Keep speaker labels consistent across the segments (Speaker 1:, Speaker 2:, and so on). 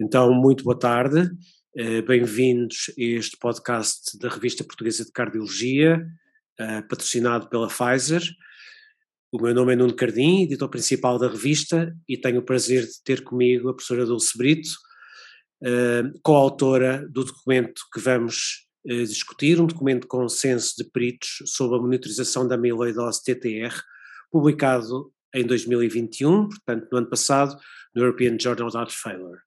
Speaker 1: Então, muito boa tarde, eh, bem-vindos a este podcast da Revista Portuguesa de Cardiologia, eh, patrocinado pela Pfizer. O meu nome é Nuno Cardim, editor principal da revista, e tenho o prazer de ter comigo a professora Dulce Brito, eh, coautora do documento que vamos discutir, um documento de consenso de peritos sobre a monitorização da amiloidose TTR, publicado em 2021, portanto no ano passado, no European Journal of Failure.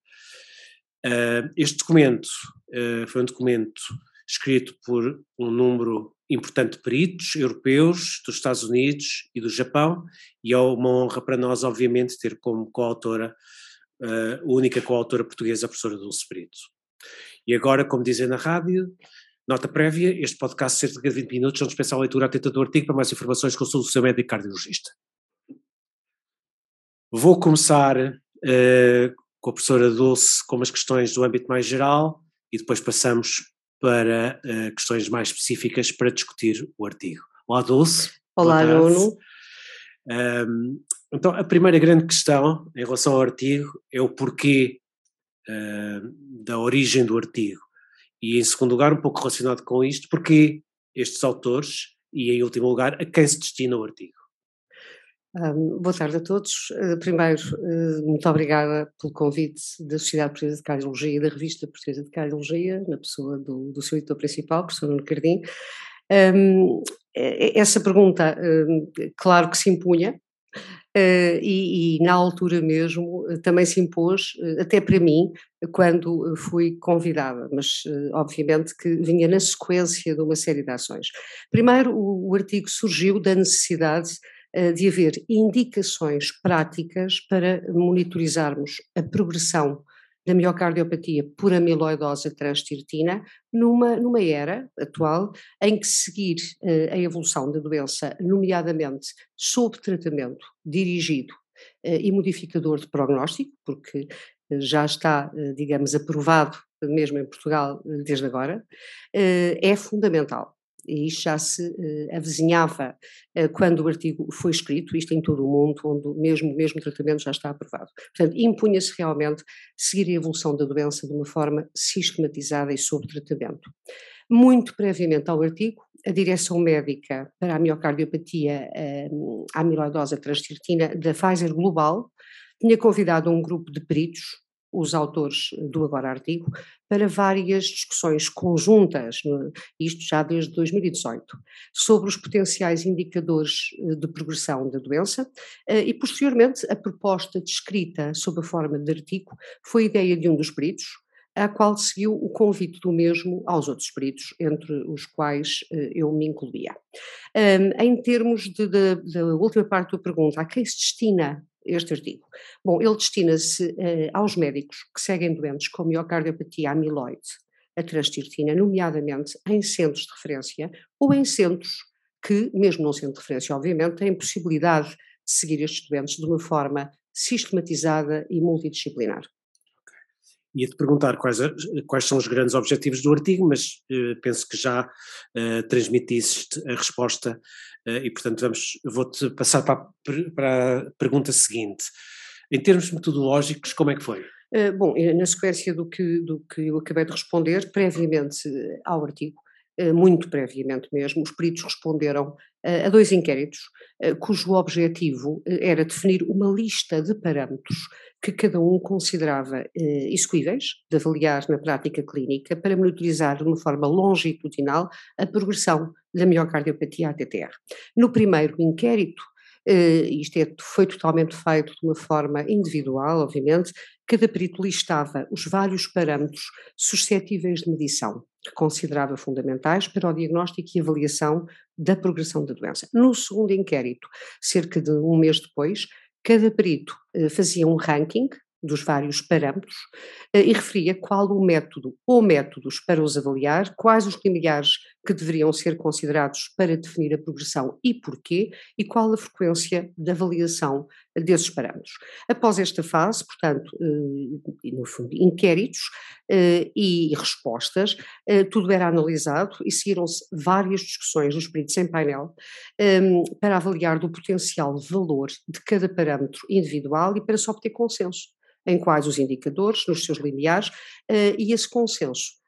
Speaker 1: Uh, este documento uh, foi um documento escrito por um número importante de peritos europeus, dos Estados Unidos e do Japão, e é uma honra para nós, obviamente, ter como coautora, uh, a única coautora portuguesa, a professora Dulce Brito. E agora, como dizem na rádio, nota prévia, este podcast cerca de 20 minutos, onde dispensa a leitura atenta do artigo, para mais informações consulte o seu médico cardiologista. Vou começar uh, com a professora Dulce com umas questões do âmbito mais geral e depois passamos para uh, questões mais específicas para discutir o artigo. Olá Dulce.
Speaker 2: Olá Nuno.
Speaker 1: Um, então a primeira grande questão em relação ao artigo é o porquê uh, da origem do artigo e em segundo lugar um pouco relacionado com isto, porquê estes autores e em último lugar a quem se destina o artigo.
Speaker 2: Boa tarde a todos. Uh, primeiro, uh, muito obrigada pelo convite da Sociedade Portuguesa de Cardiologia e da Revista Portuguesa de Cardiologia, na pessoa do, do seu editor principal, professor Nuno Cardim. Essa pergunta, claro que se impunha, uh, e, e, na altura mesmo também se impôs, até para mim, quando fui convidada, mas obviamente que vinha na sequência de uma série de ações. Primeiro, o, o artigo surgiu da necessidade eh, de haver indicações práticas para monitorizarmos a progressão da miocardiopatia por amiloidose transtiritina numa, numa era atual em que seguir uh, a evolução da doença, nomeadamente sob tratamento dirigido uh, e modificador de prognóstico, porque já está, digamos, aprovado mesmo em Portugal desde agora, é fundamental e isto já se uh, avizinhava uh, quando o artigo foi escrito, isto em todo o mundo, onde mesmo, mesmo tratamento já está aprovado. Portanto, impunha-se realmente seguir a evolução da doença de uma forma sistematizada e sob tratamento. Muito previamente ao artigo, a direção médica para a miocardiopatia uh, amiloidosa transtiritina da Pfizer Global tinha convidado um grupo de peritos os autores do agora artigo para várias discussões conjuntas, isto já desde 2018, sobre os potenciais indicadores eh, de progressão da doença eh, e posteriormente a proposta descrita sob a forma de artigo foi ideia de um dos peritos, a qual seguiu o convite do mesmo aos outros peritos, entre os quais eh, eu me incluía. em termos da última parte da pergunta, a quem se destina este artigo? Bom, ele destina-se uh, aos médicos que seguem doentes com miocardiopatia amiloide, a transtirtina, nomeadamente em centros de referência ou em centros que, mesmo não sendo de referência, obviamente, têm possibilidade de seguir estes doentes de uma forma sistematizada e multidisciplinar.
Speaker 1: Ia-te perguntar quais, quais são os grandes objetivos do artigo, mas uh, penso que já uh, transmitiste a resposta uh, e, portanto, vamos, vou-te passar para a, para a, pergunta seguinte. Em termos metodológicos, como é que foi?
Speaker 2: Uh, bom, na sequência do que, do que eu acabei de responder, previamente ao artigo, muito previamente mesmo, os peritos responderam a dois inquéritos, cujo objetivo era definir uma lista de parâmetros que cada um considerava eh, execuíveis de avaliar na prática clínica para monitorizar de uma forma longitudinal a progressão da miocardiopatia ATTR. No primeiro inquérito, eh, isto é, foi totalmente feito de uma forma individual, obviamente, cada perito listava os vários parâmetros suscetíveis de medição que considerava fundamentais para o diagnóstico e avaliação da progressão da doença. No segundo inquérito, cerca de um mês depois, cada perito eh, fazia um ranking dos vários parâmetros eh, e referia qual o método ou métodos para os avaliar, quais os limiares que deveriam ser considerados para definir a progressão e porquê, e qual a frequência de avaliação desses parâmetros. Após esta fase, portanto, eh, no fundo, inquéritos e respostas, tudo era analisado e seguiram-se várias discussões dos peritos em painel para avaliar do potencial valor de cada parâmetro individual e para se obter consenso em quais os indicadores, nos seus limiares, e esse consenso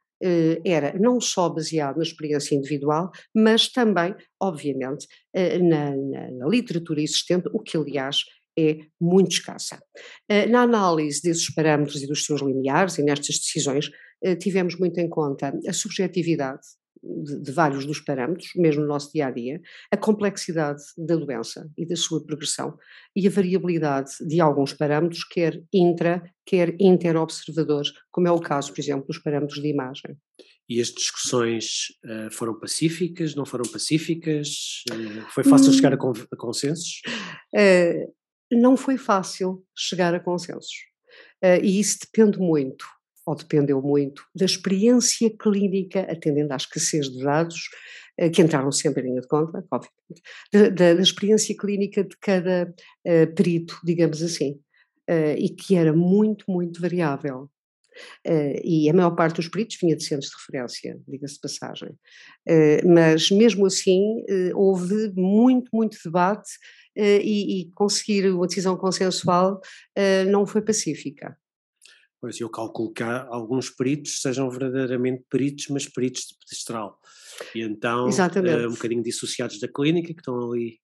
Speaker 2: era não só baseado na experiência individual, mas também, obviamente, na, na, na literatura existente, o que, aliás, é muito escassa. Na análise desses parâmetros e dos seus limiares e nestas decisões, tivemos muito em conta a subjetividade de, de, vários dos parâmetros, mesmo no nosso dia a dia, a complexidade da doença e da sua progressão e a variabilidade de alguns parâmetros, quer intra, quer interobservadores, como é o caso, por exemplo, dos parâmetros de imagem.
Speaker 1: E as discussões uh, foram pacíficas, não foram pacíficas? Uh, foi fácil hum. chegar a, a consensos?
Speaker 2: Uh, não foi fácil chegar a consensos. e isso depende muito ou dependeu muito da experiência clínica, atendendo à escassez de dados, eh, que entraram sempre em linha de conta, obviamente, da, da, experiência clínica de cada uh, perito, digamos assim, uh, e que era muito, muito variável. Uh, e a maior parte dos peritos vinha de centros de referência, diga-se de passagem. mas mesmo assim houve muito, muito debate e, e, conseguir uma decisão consensual não foi pacífica.
Speaker 1: Pois eu calculo que há alguns peritos sejam verdadeiramente peritos, mas peritos de pedestral. E então, uh, um bocadinho dissociados da clínica, que estão ali.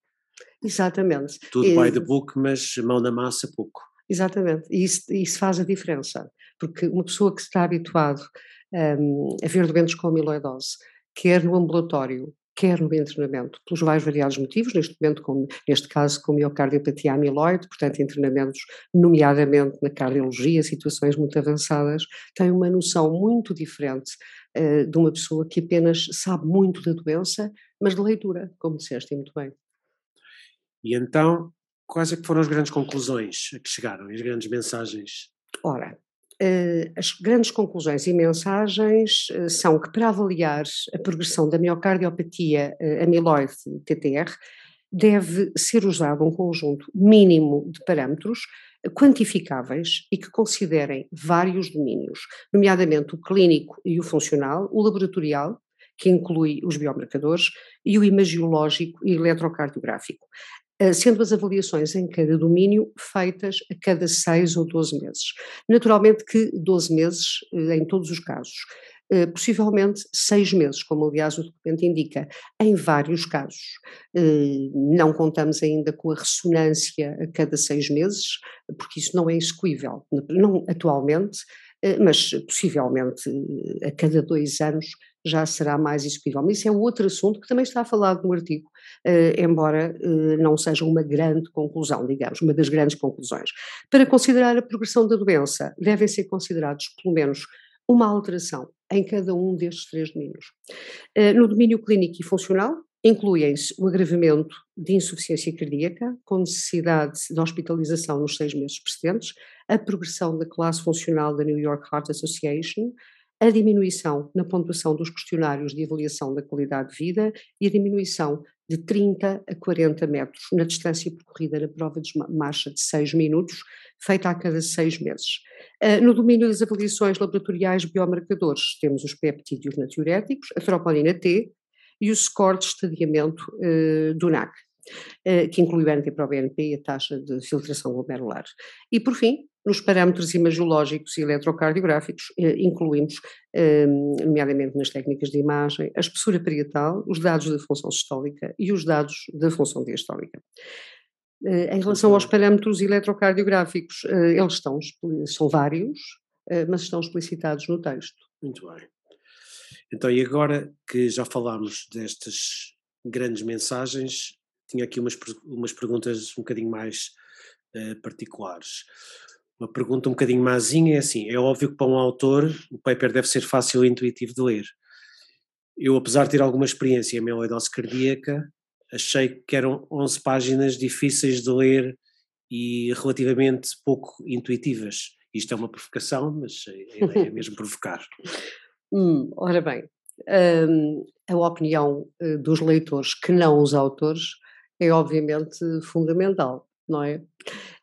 Speaker 2: Exatamente.
Speaker 1: Tudo e, by the book, mas mão na massa pouco.
Speaker 2: Exatamente. E isso, isso faz a diferença. Porque uma pessoa que está habituado um, a ver doentes com amiloidose, quer no ambulatório, quer no internamento, pelos mais variados motivos, neste momento, com, neste caso, com miocardiopatia amiloide, portanto, treinamentos, nomeadamente na cardiologia, situações muito avançadas, tem uma noção muito diferente uh, de uma pessoa que apenas sabe muito da doença, mas de leitura, como disseste muito bem.
Speaker 1: E então, quais é que foram as grandes conclusões a que chegaram, as grandes mensagens?
Speaker 2: Ora, as grandes conclusões e mensagens eh, são que para avaliar a progressão da miocardiopatia eh, amiloide TTR deve ser usado um conjunto mínimo de parâmetros quantificáveis e que considerem vários domínios, nomeadamente o clínico e o funcional, o laboratorial, que inclui os biomarcadores, e o imagiológico e eletrocardiográfico. Eh, sendo as avaliações em cada domínio feitas a cada seis ou doze meses. Naturalmente que doze meses eh, em todos os casos. Eh, possivelmente seis meses, como aliás o documento indica, em vários casos. não contamos ainda com a ressonância a cada seis meses, porque isso não é execuível, não atualmente, mas possivelmente a cada dois anos já será mais execuível. Mas isso é outro assunto que também está falado no artigo, eh, embora eh, não seja uma grande conclusão, digamos, uma das grandes conclusões. Para considerar a progressão da doença, devem ser considerados pelo menos uma alteração em cada um destes três domínios. Eh, no domínio clínico e funcional, incluem-se o agravamento de insuficiência cardíaca, com necessidade de hospitalização nos seis meses precedentes, a progressão da classe funcional da New York Heart Association, a diminuição na pontuação dos questionários de avaliação da qualidade de vida e a diminuição de 30 a 40 metros na distância percorrida na prova de marcha de 6 minutos, feita a cada 6 meses. Uh, no domínio das avaliações laboratoriais biomarcadores, temos os peptídeos natriuréticos, a troponina T e o score de estadiamento uh, do NAC. Uh, que inclui o NT-proBNP e a taxa de filtração glomerular. E, por fim, nos parâmetros imagiológicos e eletrocardiográficos, eh, incluímos, eh, nomeadamente nas técnicas de imagem, a espessura parietal, os dados da função sistólica e os dados da função diastólica. Eh, em relação aos parâmetros eletrocardiográficos, eles estão, são vários, mas estão explicitados no texto.
Speaker 1: Muito bem. Então, e agora que já falámos destas grandes mensagens, tinha aqui umas, umas perguntas um bocadinho mais uh, particulares uma pergunta um bocadinho mazinha é assim, é óbvio que para um autor o paper deve ser fácil e intuitivo de ler. Eu, apesar de ter alguma experiência em amiloidose cardíaca, achei que eram 11 páginas difíceis de ler e relativamente pouco intuitivas. Isto é uma provocação, mas a ideia é mesmo provocar.
Speaker 2: Hum, ora bem, hum, a opinião eh, dos leitores que não os autores é obviamente fundamental não é?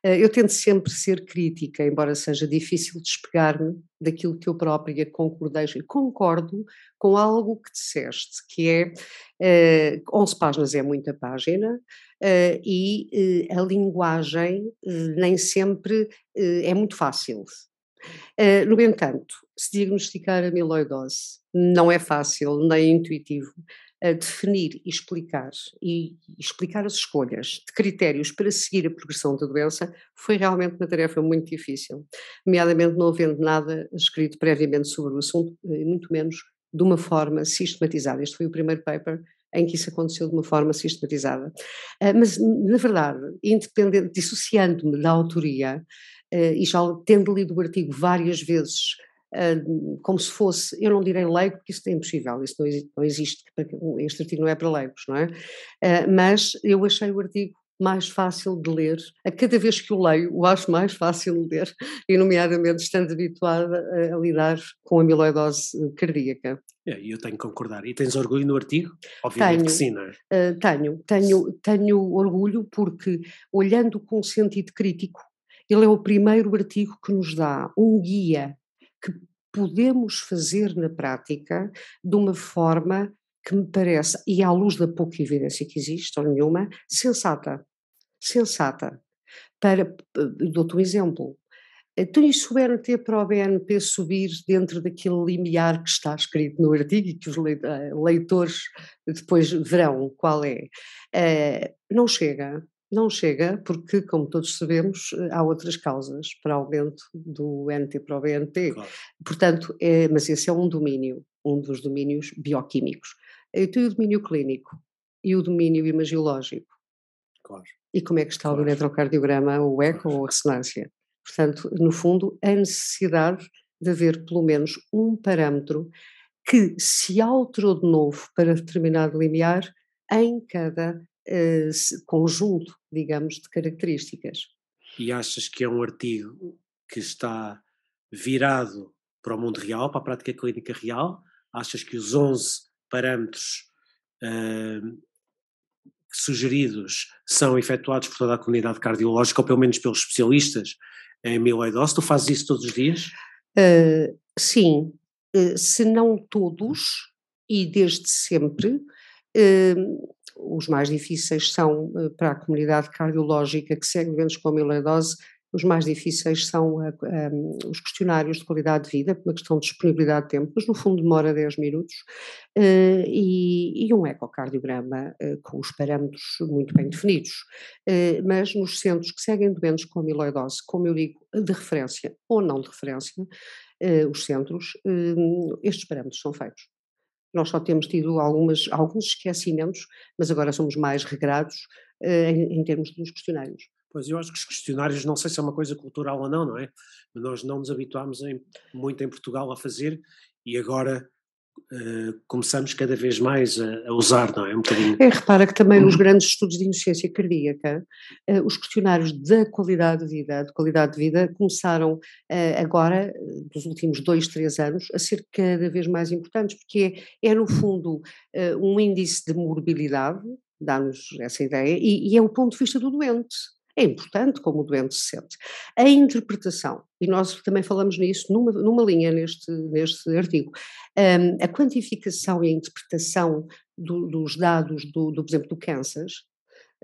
Speaker 2: Eh, eu tento sempre ser crítica, embora seja difícil despegar-me daquilo que eu própria concordei concordo com algo que disseste, que é uh, eh, 11 páginas é muita página e a linguagem nem sempre é muito fácil. No entanto, se diagnosticar a amiloidose não é fácil nem intuitivo, a definir e explicar e explicar as escolhas de critérios para seguir a progressão da doença foi realmente uma tarefa muito difícil, nomeadamente não havendo nada escrito previamente sobre o assunto, eh, muito menos de uma forma sistematizada. Este foi o primeiro paper em que isso aconteceu de uma forma sistematizada. Mas, na verdade, independente, dissociando-me da autoria, e já tendo lido o artigo várias vezes Uh, como se fosse, eu não direi leigo, porque isso é impossível, isso não existe, este artigo não é para leigos, não é? Uh, mas eu achei o artigo mais fácil de ler, a cada vez que o leio, o acho mais fácil de ler, e nomeadamente estando habituada a, a lidar com a amiloidose cardíaca.
Speaker 1: É, eu tenho que concordar. E tens orgulho no artigo? Obviamente tenho, que sim, não é?
Speaker 2: Uh, tenho, tenho, tenho orgulho porque, olhando com sentido crítico, ele é o primeiro artigo que nos dá um guia que podemos fazer na prática de uma forma que me parece, e à luz da pouca evidência que existe, ou nenhuma, sensata. Sensata. Para, dou-te um exemplo. Então, e se o BNT para o BNP subir dentro daquele limiar que está escrito no artigo e que os eh, leitores depois verão qual é? Não chega. Não chega, porque, como todos sabemos, eh, há outras causas para aumento do NT para o BNP. Claro. Portanto, é, mas esse é um domínio, um dos domínios bioquímicos. Eu tenho o domínio clínico e o domínio imagiológico. Claro. E como é que está claro. o eletrocardiograma, o eco ou a ressonância? Portanto, no fundo, a necessidade de haver pelo menos um parâmetro que se alterou de novo para determinado limiar em cada uh, conjunto, digamos, de características.
Speaker 1: E achas que é um artigo que está virado para o mundo real, para a prática clínica real? Achas que os 11 parâmetros uh, sugeridos são efetuados por toda a comunidade cardiológica, ou pelo menos pelos especialistas em amiloidose? Tu fazes isso todos os dias?
Speaker 2: Uh, sim, uh, se não todos, e desde sempre, uh, os mais difíceis são eh, para a comunidade cardiológica que segue doentes com amiloidose, os mais difíceis são a, a, os questionários de qualidade de vida, uma questão de disponibilidade de tempo, mas no fundo demora 10 minutos, uh, e, e, um ecocardiograma uh, com os parâmetros muito bem definidos. Uh, mas nos centros que seguem doentes com amiloidose, como eu digo, de referência ou não de referência, os centros, estes parâmetros são feitos. Nós só temos tido algumas, alguns esquecimentos, mas agora somos mais regrados uh, em, em, termos dos questionários.
Speaker 1: Pois, eu acho que os questionários, não sei se é uma coisa cultural ou não, não é? Nós não nos habituámos em, muito em Portugal a fazer e agora Uh, começamos cada vez mais a, a, usar, não é? Um
Speaker 2: bocadinho. É, repara que também nos grandes estudos de insuficiência cardíaca, uh, os questionários da qualidade de vida, de qualidade de vida, começaram uh, agora, nos últimos dois, três anos, a ser cada vez mais importantes, porque é, é no fundo, um índice de morbilidade, dá-nos essa ideia, e, e é o ponto de vista do doente é importante como o doente se sente. A interpretação, e nós também falamos nisso numa, numa linha neste, neste artigo, um, a quantificação e a interpretação do, dos dados, do, do, por exemplo, do Kansas,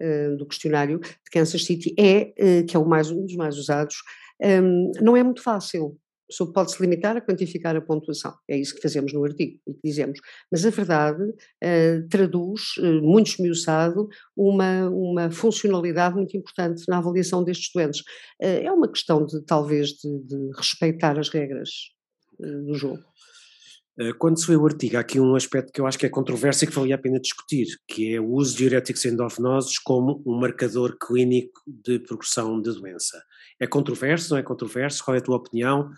Speaker 2: uh, do questionário de Kansas City, é, uh, que é o mais, um dos mais usados, um, não é muito fácil, só pode-se limitar a quantificar a pontuação. É isso que fazemos no artigo e que dizemos. Mas a verdade uh, traduz, uh, muito esmiuçado, uma, uma funcionalidade muito importante na avaliação destes doentes. Uh, é uma questão de, talvez, de, de respeitar as regras do jogo.
Speaker 1: Quando se vê o artigo, há aqui um aspecto que eu acho que é controverso e que valia a pena discutir, que é o uso de diuréticos endovenosos como um marcador clínico de progressão de doença. É controverso, não é controverso? Qual é a tua opinião?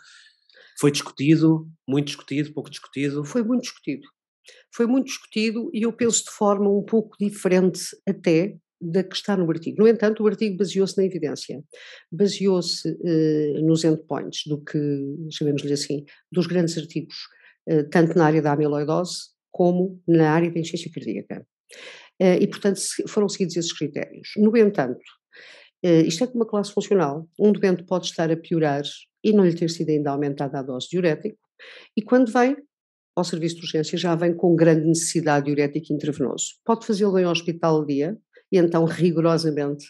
Speaker 1: Foi discutido, muito discutido, pouco discutido?
Speaker 2: Foi muito discutido. Foi muito discutido e eu penso de forma um pouco diferente até da que está no artigo. No entanto, o artigo baseou-se na evidência, baseou-se eh, nos endpoints do que, chamemos-lhe assim, dos grandes artigos, eh, tanto na área da amiloidose como na área da insuficiência cardíaca. Eh, e, portanto, foram seguidos esses critérios. No entanto, isto é como uma classe funcional. Um doente pode estar a piorar e não lhe ter sido ainda aumentada a dose de diurético, e quando vem ao serviço de urgência já vem com grande necessidade de diurético intravenoso. Pode fazê-lo em hospital dia, e então rigorosamente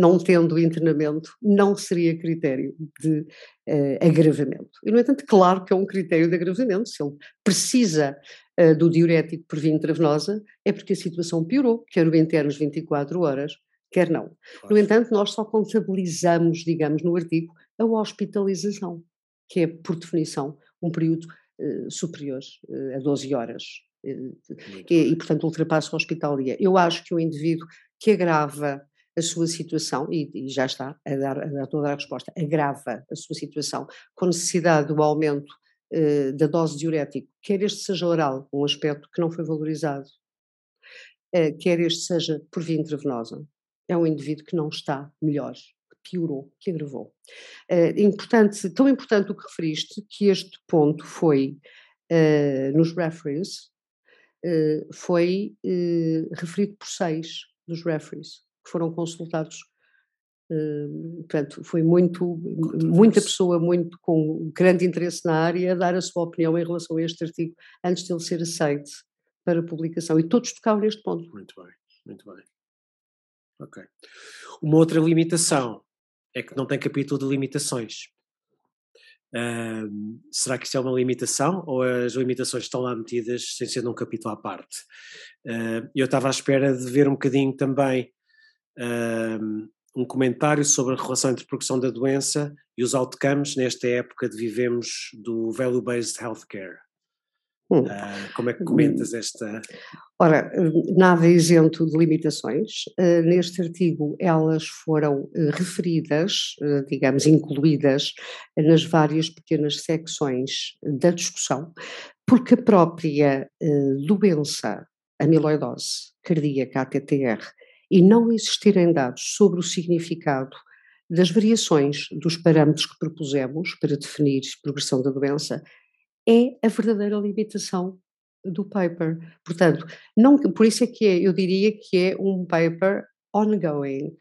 Speaker 2: não tendo internamento, não seria critério de uh, agravamento. E, no entanto, claro que é um critério de agravamento, se ele precisa uh, do diurético por via intravenosa, é porque a situação piorou, quer o internos 24 horas, quer não. No entanto, nós só contabilizamos, digamos, no artigo, a hospitalização, que é, por definição, um período uh, superior a 12 horas. E, e, portanto, ultrapassa o hospital dia. Eu acho que o indivíduo que agrava a sua situação, e, e já está a dar, a dar, toda a resposta, agrava a sua situação com necessidade do aumento eh, da dose diurético, quer este seja oral, um aspecto que não foi valorizado, eh, quer este seja por via intravenosa, é um indivíduo que não está melhor, que piorou, que agravou. Eh, importante, tão importante o que referiste, que este ponto foi nos referees, foi referido por seis dos referees que foram consultados. Uh, portanto, foi muito, muita pessoa muito com grande interesse na área a dar a sua opinião em relação a este artigo antes de ele ser aceito para publicação e todos tocavam neste ponto.
Speaker 1: Muito bem, muito bem. Ok. Uma outra limitação é que não tem capítulo de limitações. Uh, será que isso é uma limitação ou as limitações estão lá metidas sem ser num capítulo à parte? Uh, eu estava à espera de ver um bocadinho também um comentário sobre a relação entre a progressão da doença e os outcomes nesta época de vivemos do value-based healthcare. Hum. Uh, como é que comentas esta?
Speaker 2: Ora, nada isento de limitações. Uh, neste artigo, elas foram uh, referidas, digamos, incluídas nas várias pequenas secções da discussão, porque a própria doença amiloidose cardíaca, ATTR, e não existirem dados sobre o significado das variações dos parâmetros que propusemos para definir progressão da doença, é a verdadeira limitação do paper. Portanto, não, por isso é que é, eu diria que é um paper ongoing.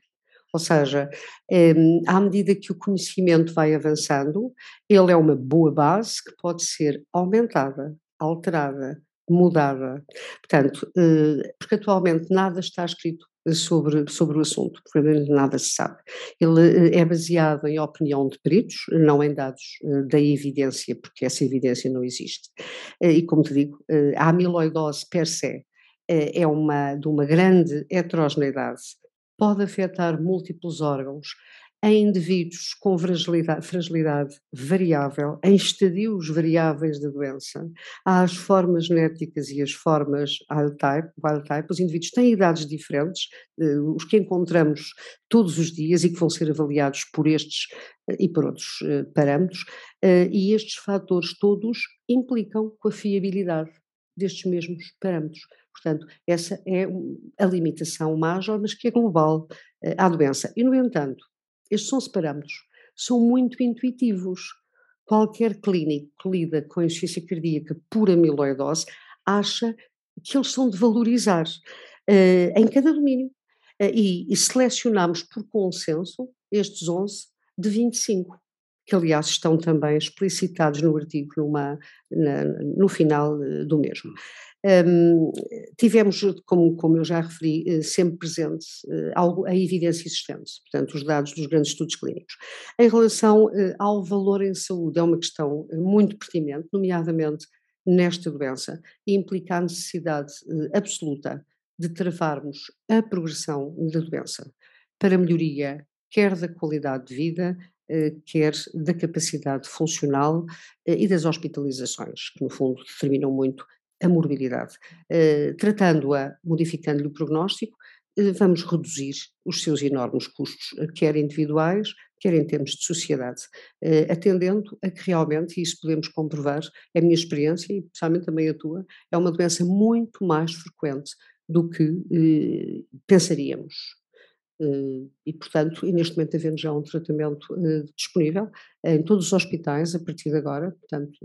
Speaker 2: Ou seja, é, à medida que o conhecimento vai avançando, ele é uma boa base que pode ser aumentada, alterada, mudada. Portanto, eh, porque atualmente nada está escrito sobre, sobre o assunto, porque nada se sabe. Ele eh, é baseado em opinião de peritos, não em dados eh, da evidência, porque essa evidência não existe. Eh, e como te digo, a amiloidose per se é uma, de uma grande heterogeneidade, pode afetar múltiplos órgãos, em indivíduos com fragilidade, fragilidade, variável, em estadios variáveis da doença, há as formas genéticas e as formas wild type, wild type. Os indivíduos têm idades diferentes, uh, os que encontramos todos os dias e que vão ser avaliados por estes uh, e por outros uh, parâmetros, e estes fatores todos implicam com a fiabilidade destes mesmos parâmetros. Portanto, essa é a limitação major, mas que é global à doença. E, no entanto, estes são parâmetros, são muito intuitivos. Qualquer clínico que lida com insuficiência cardíaca por amiloidose acha que eles são de valorizar uh, em cada domínio. Uh, e, e selecionamos por consenso estes 11 de 25, que aliás estão também explicitados no artigo numa, na, no final eh, do mesmo. Um, tivemos, como, como eu já referi, eh, sempre presente uh, algo, a evidência existente, portanto, os dados dos grandes estudos clínicos. Em relação uh, ao valor em saúde, é uma questão muito pertinente, nomeadamente nesta doença, e implica a necessidade absoluta de travarmos a progressão da doença para melhoria quer da qualidade de vida, quer da capacidade funcional e das hospitalizações, que no fundo determinam muito a morbilidade. Uh, Tratando-a, modificando-lhe o prognóstico, uh, vamos reduzir os seus enormes custos, uh, quer individuais, quer em termos de sociedade, atendendo a que realmente, e isso podemos comprovar, é a minha experiência e especialmente também a tua, é uma doença muito mais frequente do que pensaríamos. Uh, e, portanto, e neste momento havendo já um tratamento uh, disponível em todos os hospitais a partir de agora, portanto,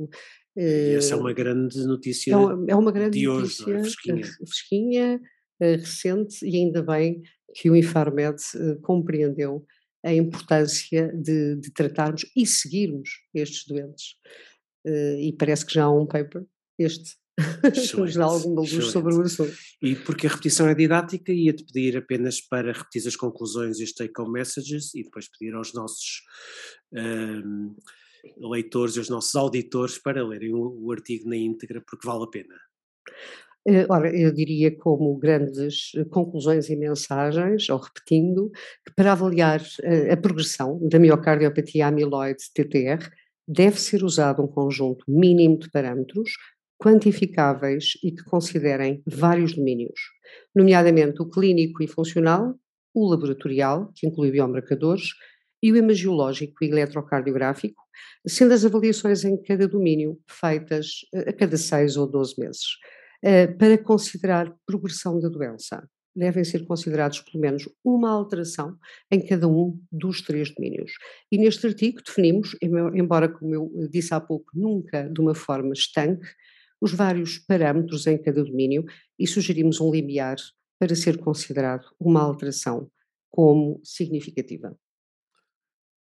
Speaker 1: e essa é uma grande notícia
Speaker 2: é uma, é uma grande
Speaker 1: de
Speaker 2: notícia,
Speaker 1: hoje, é? fresquinha,
Speaker 2: fresquinha recente e ainda bem que o Infarmed compreendeu a importância de, de, tratarmos e seguirmos estes doentes. E parece que já há um paper, este, nos dá alguma luz sobre o assunto.
Speaker 1: E porque a repetição é didática, ia-te pedir apenas para repetir as conclusões e os take-home messages e depois pedir aos nossos um, leitores e aos nossos auditores para lerem o, o artigo na íntegra, porque vale a pena.
Speaker 2: Uh, ora, eu diria como grandes conclusões e mensagens, ou repetindo, que para avaliar uh, a progressão da miocardiopatia amiloide TTR, deve ser usado um conjunto mínimo de parâmetros quantificáveis e que considerem vários domínios, nomeadamente o clínico e funcional, o laboratorial, que inclui biomarcadores, e o imagiológico e eletrocardiográfico, sendo as avaliações em cada domínio feitas eh, a cada seis ou doze meses. Eh, para considerar progressão da doença, devem ser considerados pelo menos uma alteração em cada um dos três domínios. E neste artigo definimos, embora como eu disse há pouco, nunca de uma forma estanque, os vários parâmetros em cada domínio e sugerimos um limiar para ser considerado uma alteração como significativa.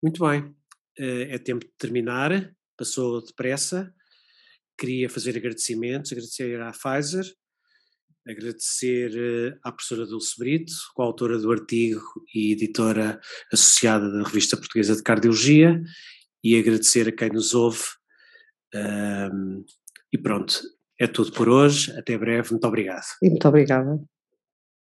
Speaker 1: Muito bem, eh, é tempo de terminar, passou depressa. Queria fazer agradecimentos, agradecer à Pfizer, agradecer eh, à professora Dulce Brito, coautora do artigo e editora associada da Revista Portuguesa de Cardiologia, e agradecer a quem nos ouve. Um, e pronto, é tudo por hoje. Até breve. Muito obrigado.
Speaker 2: E muito obrigada.